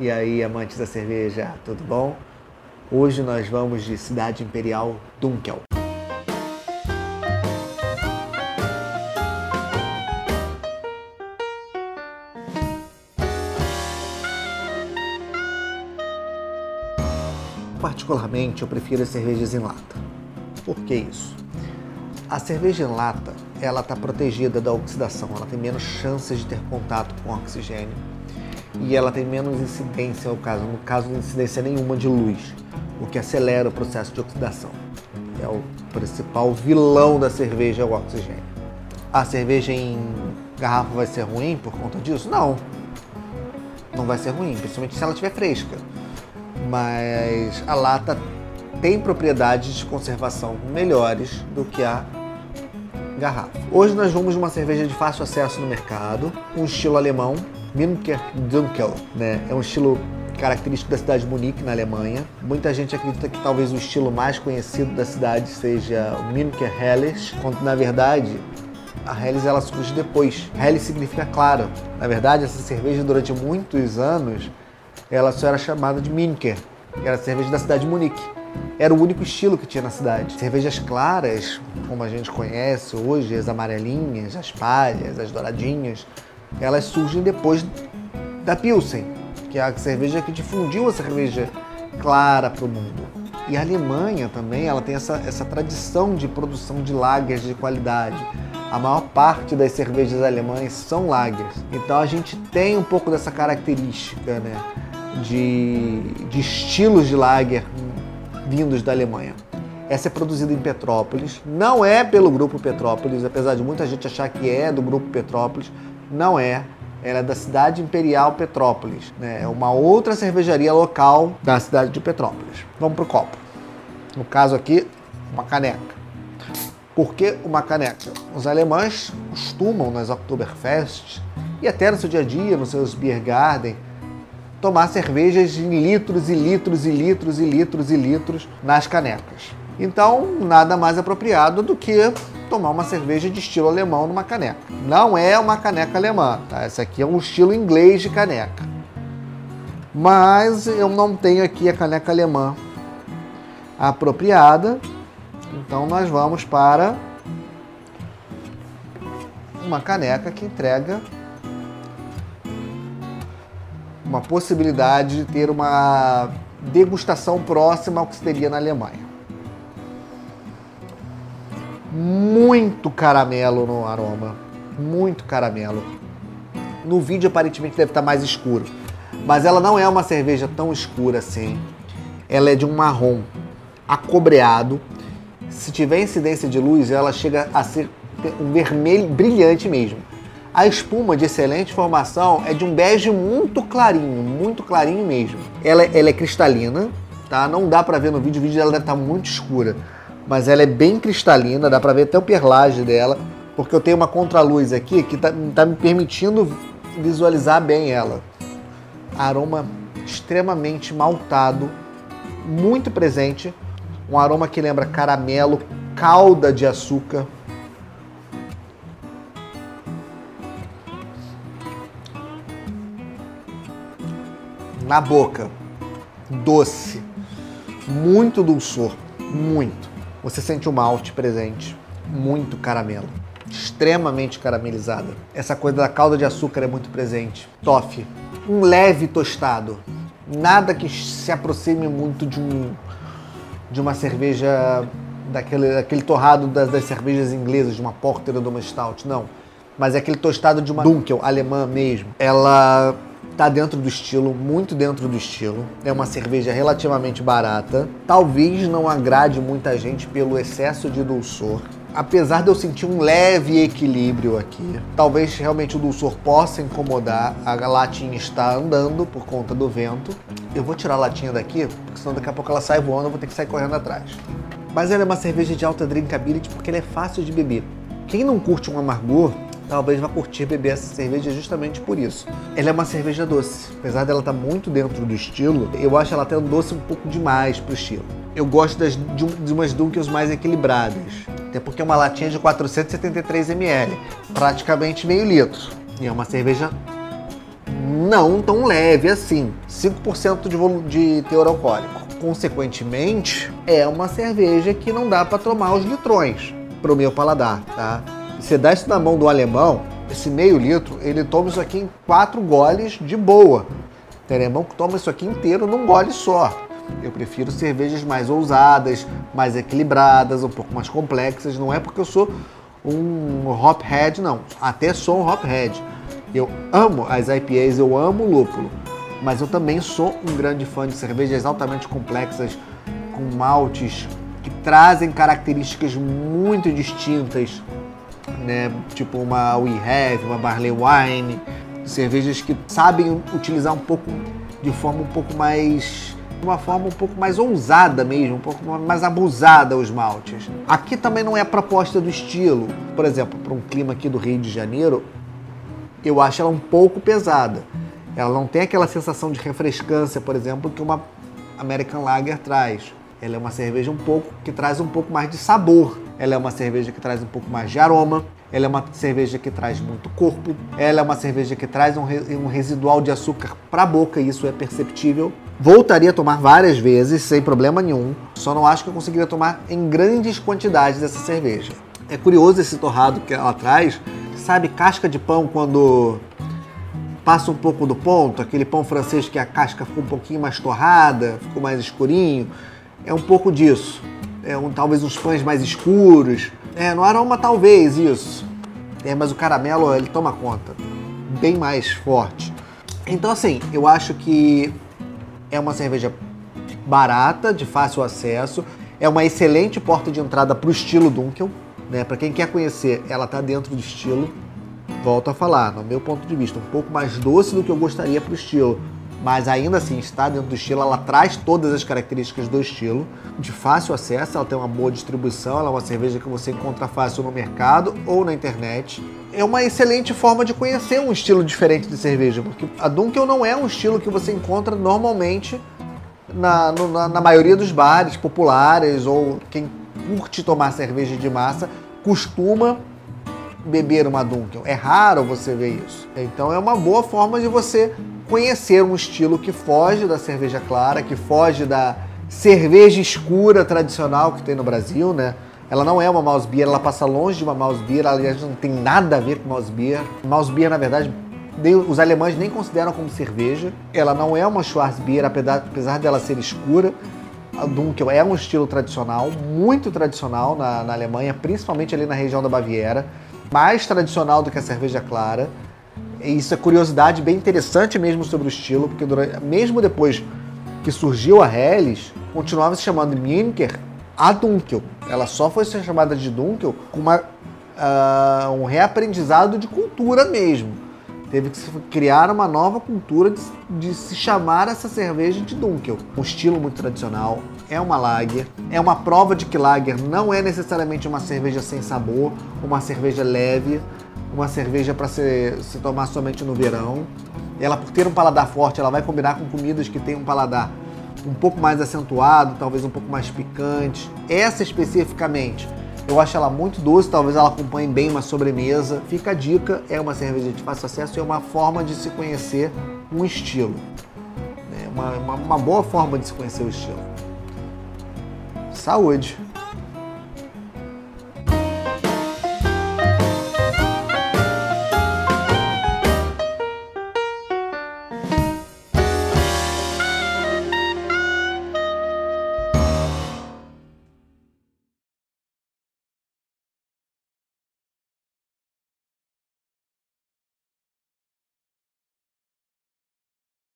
E aí, amantes da cerveja, tudo bom? Hoje nós vamos de Cidade Imperial Dunkel. Particularmente, eu prefiro as cervejas em lata. Por que isso? A cerveja em lata, ela está protegida da oxidação, ela tem menos chances de ter contato com oxigênio e ela tem menos incidência, no caso, no caso de incidência nenhuma de luz, o que acelera o processo de oxidação. É o principal vilão da cerveja o oxigênio. A cerveja em garrafa vai ser ruim por conta disso? Não. Não vai ser ruim, principalmente se ela estiver fresca. Mas a lata tem propriedades de conservação melhores do que a garrafa. Hoje nós vamos uma cerveja de fácil acesso no mercado, um estilo alemão, Münker Dunkel, né? É um estilo característico da cidade de Munique, na Alemanha. Muita gente acredita que talvez o estilo mais conhecido da cidade seja o Münker Helles, quando na verdade a Helles ela surge depois. Helles significa claro. Na verdade, essa cerveja durante muitos anos ela só era chamada de Münker, que era a cerveja da cidade de Munique. Era o único estilo que tinha na cidade. Cervejas claras, como a gente conhece hoje, as amarelinhas, as palhas, as douradinhas, elas surgem depois da Pilsen, que é a cerveja que difundiu a cerveja clara para o mundo. E a Alemanha também, ela tem essa, essa tradição de produção de lagers de qualidade. A maior parte das cervejas alemãs são lagers. Então a gente tem um pouco dessa característica, né? De, de estilos de lager vindos da Alemanha. Essa é produzida em Petrópolis, não é pelo Grupo Petrópolis, apesar de muita gente achar que é do Grupo Petrópolis, não é. Ela é da cidade imperial Petrópolis, né? é uma outra cervejaria local da cidade de Petrópolis. Vamos para o copo. No caso aqui, uma caneca. Por que uma caneca? Os alemães costumam nas Oktoberfest e até no seu dia a dia, nos seus beer garden, tomar cervejas em litros e litros e litros e litros e litros nas canecas. Então, nada mais apropriado do que tomar uma cerveja de estilo alemão numa caneca. Não é uma caneca alemã, tá? Essa aqui é um estilo inglês de caneca. Mas eu não tenho aqui a caneca alemã apropriada. Então nós vamos para uma caneca que entrega uma possibilidade de ter uma degustação próxima ao que se teria na Alemanha. Muito caramelo no aroma, muito caramelo. No vídeo aparentemente deve estar mais escuro, mas ela não é uma cerveja tão escura assim. Ela é de um marrom acobreado. Se tiver incidência de luz, ela chega a ser um vermelho brilhante mesmo. A espuma de excelente formação é de um bege muito clarinho, muito clarinho mesmo. Ela, ela é cristalina, tá? Não dá para ver no vídeo, o vídeo dela deve estar muito escura, mas ela é bem cristalina, dá para ver até o perlage dela, porque eu tenho uma contraluz aqui que tá, tá me permitindo visualizar bem ela. Aroma extremamente maltado, muito presente, um aroma que lembra caramelo, calda de açúcar. na boca, doce, muito dulçor, muito. Você sente o malte presente, muito caramelo, extremamente caramelizada. Essa coisa da calda de açúcar é muito presente. Toffee, um leve tostado, nada que se aproxime muito de um de uma cerveja daquele, daquele torrado das, das cervejas inglesas, de uma porter ou de uma stout, não. Mas é aquele tostado de uma Dunkel alemã mesmo. Ela tá dentro do estilo, muito dentro do estilo. É uma cerveja relativamente barata. Talvez não agrade muita gente pelo excesso de dulçor. Apesar de eu sentir um leve equilíbrio aqui, talvez realmente o dulçor possa incomodar. A latinha está andando por conta do vento. Eu vou tirar a latinha daqui, porque senão daqui a pouco ela sai voando, eu vou ter que sair correndo atrás. Mas ela é uma cerveja de alta drinkability porque ela é fácil de beber. Quem não curte um amargor, talvez vá curtir beber essa cerveja justamente por isso. Ela é uma cerveja doce. Apesar dela estar muito dentro do estilo, eu acho ela até um doce um pouco demais pro estilo. Eu gosto das, de, de umas Dunkels mais equilibradas. Até porque é uma latinha de 473 ml, praticamente meio litro. E é uma cerveja não tão leve assim, 5% de, de teor alcoólico. Consequentemente, é uma cerveja que não dá para tomar os litrões para o meu paladar, tá? Você dá isso na mão do alemão, esse meio litro, ele toma isso aqui em quatro goles de boa. Tem alemão que toma isso aqui inteiro num gole só. Eu prefiro cervejas mais ousadas, mais equilibradas, um pouco mais complexas. Não é porque eu sou um hophead, não. Até sou um hophead. Eu amo as IPAs, eu amo o lúpulo. Mas eu também sou um grande fã de cervejas altamente complexas, com maltes que trazem características muito distintas, né? Tipo uma We Have, uma Barley Wine, cervejas que sabem utilizar um pouco de forma um pouco mais de uma forma um pouco mais ousada mesmo, um pouco mais abusada os maltes. Aqui também não é a proposta do estilo. Por exemplo, para um clima aqui do Rio de Janeiro, eu acho ela um pouco pesada. Ela não tem aquela sensação de refrescância, por exemplo, que uma American Lager traz. Ela é uma cerveja um pouco que traz um pouco mais de sabor. Ela é uma cerveja que traz um pouco mais de aroma. Ela é uma cerveja que traz muito corpo. Ela é uma cerveja que traz um, um residual de açúcar para a boca, e isso é perceptível. Voltaria a tomar várias vezes, sem problema nenhum. Só não acho que eu conseguiria tomar em grandes quantidades dessa cerveja. É curioso esse torrado que ela traz. Sabe, casca de pão quando passa um pouco do ponto, aquele pão francês que a casca ficou um pouquinho mais torrada, ficou mais escurinho. É um pouco disso. É um, talvez uns pães mais escuros. É, no aroma talvez isso. É, mas o caramelo ele toma conta. Bem mais forte. Então assim, eu acho que é uma cerveja barata, de fácil acesso. É uma excelente porta de entrada para o estilo Dunkel. Né? Para quem quer conhecer, ela está dentro do estilo. Volto a falar, no meu ponto de vista, um pouco mais doce do que eu gostaria para o estilo mas ainda assim está dentro do estilo, ela traz todas as características do estilo, de fácil acesso, ela tem uma boa distribuição, ela é uma cerveja que você encontra fácil no mercado ou na internet. É uma excelente forma de conhecer um estilo diferente de cerveja, porque a Dunkel não é um estilo que você encontra normalmente na, no, na, na maioria dos bares populares ou quem curte tomar cerveja de massa costuma beber uma Dunkel. É raro você ver isso. Então é uma boa forma de você conhecer um estilo que foge da cerveja clara, que foge da cerveja escura tradicional que tem no Brasil, né? Ela não é uma mouse beer, ela passa longe de uma mouse beer, aliás, não tem nada a ver com mouse beer. Mouse beer, na verdade, os alemães nem consideram como cerveja. Ela não é uma Schwarzbier, apesar dela ser escura. A Dunkel é um estilo tradicional, muito tradicional na, na Alemanha, principalmente ali na região da Baviera. Mais tradicional do que a cerveja clara isso é curiosidade bem interessante mesmo sobre o estilo, porque durante, mesmo depois que surgiu a Helles, continuava se chamando Münker a Dunkel. Ela só foi ser chamada de Dunkel com uma, uh, um reaprendizado de cultura mesmo. Teve que criar uma nova cultura de, de, se chamar essa cerveja de Dunkel. Um estilo muito tradicional, é uma lager, é uma prova de que lager não é necessariamente uma cerveja sem sabor, uma cerveja leve, uma cerveja para se, se tomar somente no verão. Ela, por ter um paladar forte, ela vai combinar com comidas que têm um paladar um pouco mais acentuado, talvez um pouco mais picante. Essa especificamente, eu acho ela muito doce, talvez ela acompanhe bem uma sobremesa. Fica a dica, é uma cerveja de fácil acesso e é uma forma de se conhecer um estilo. É uma, uma, uma boa forma de se conhecer o estilo. Saúde!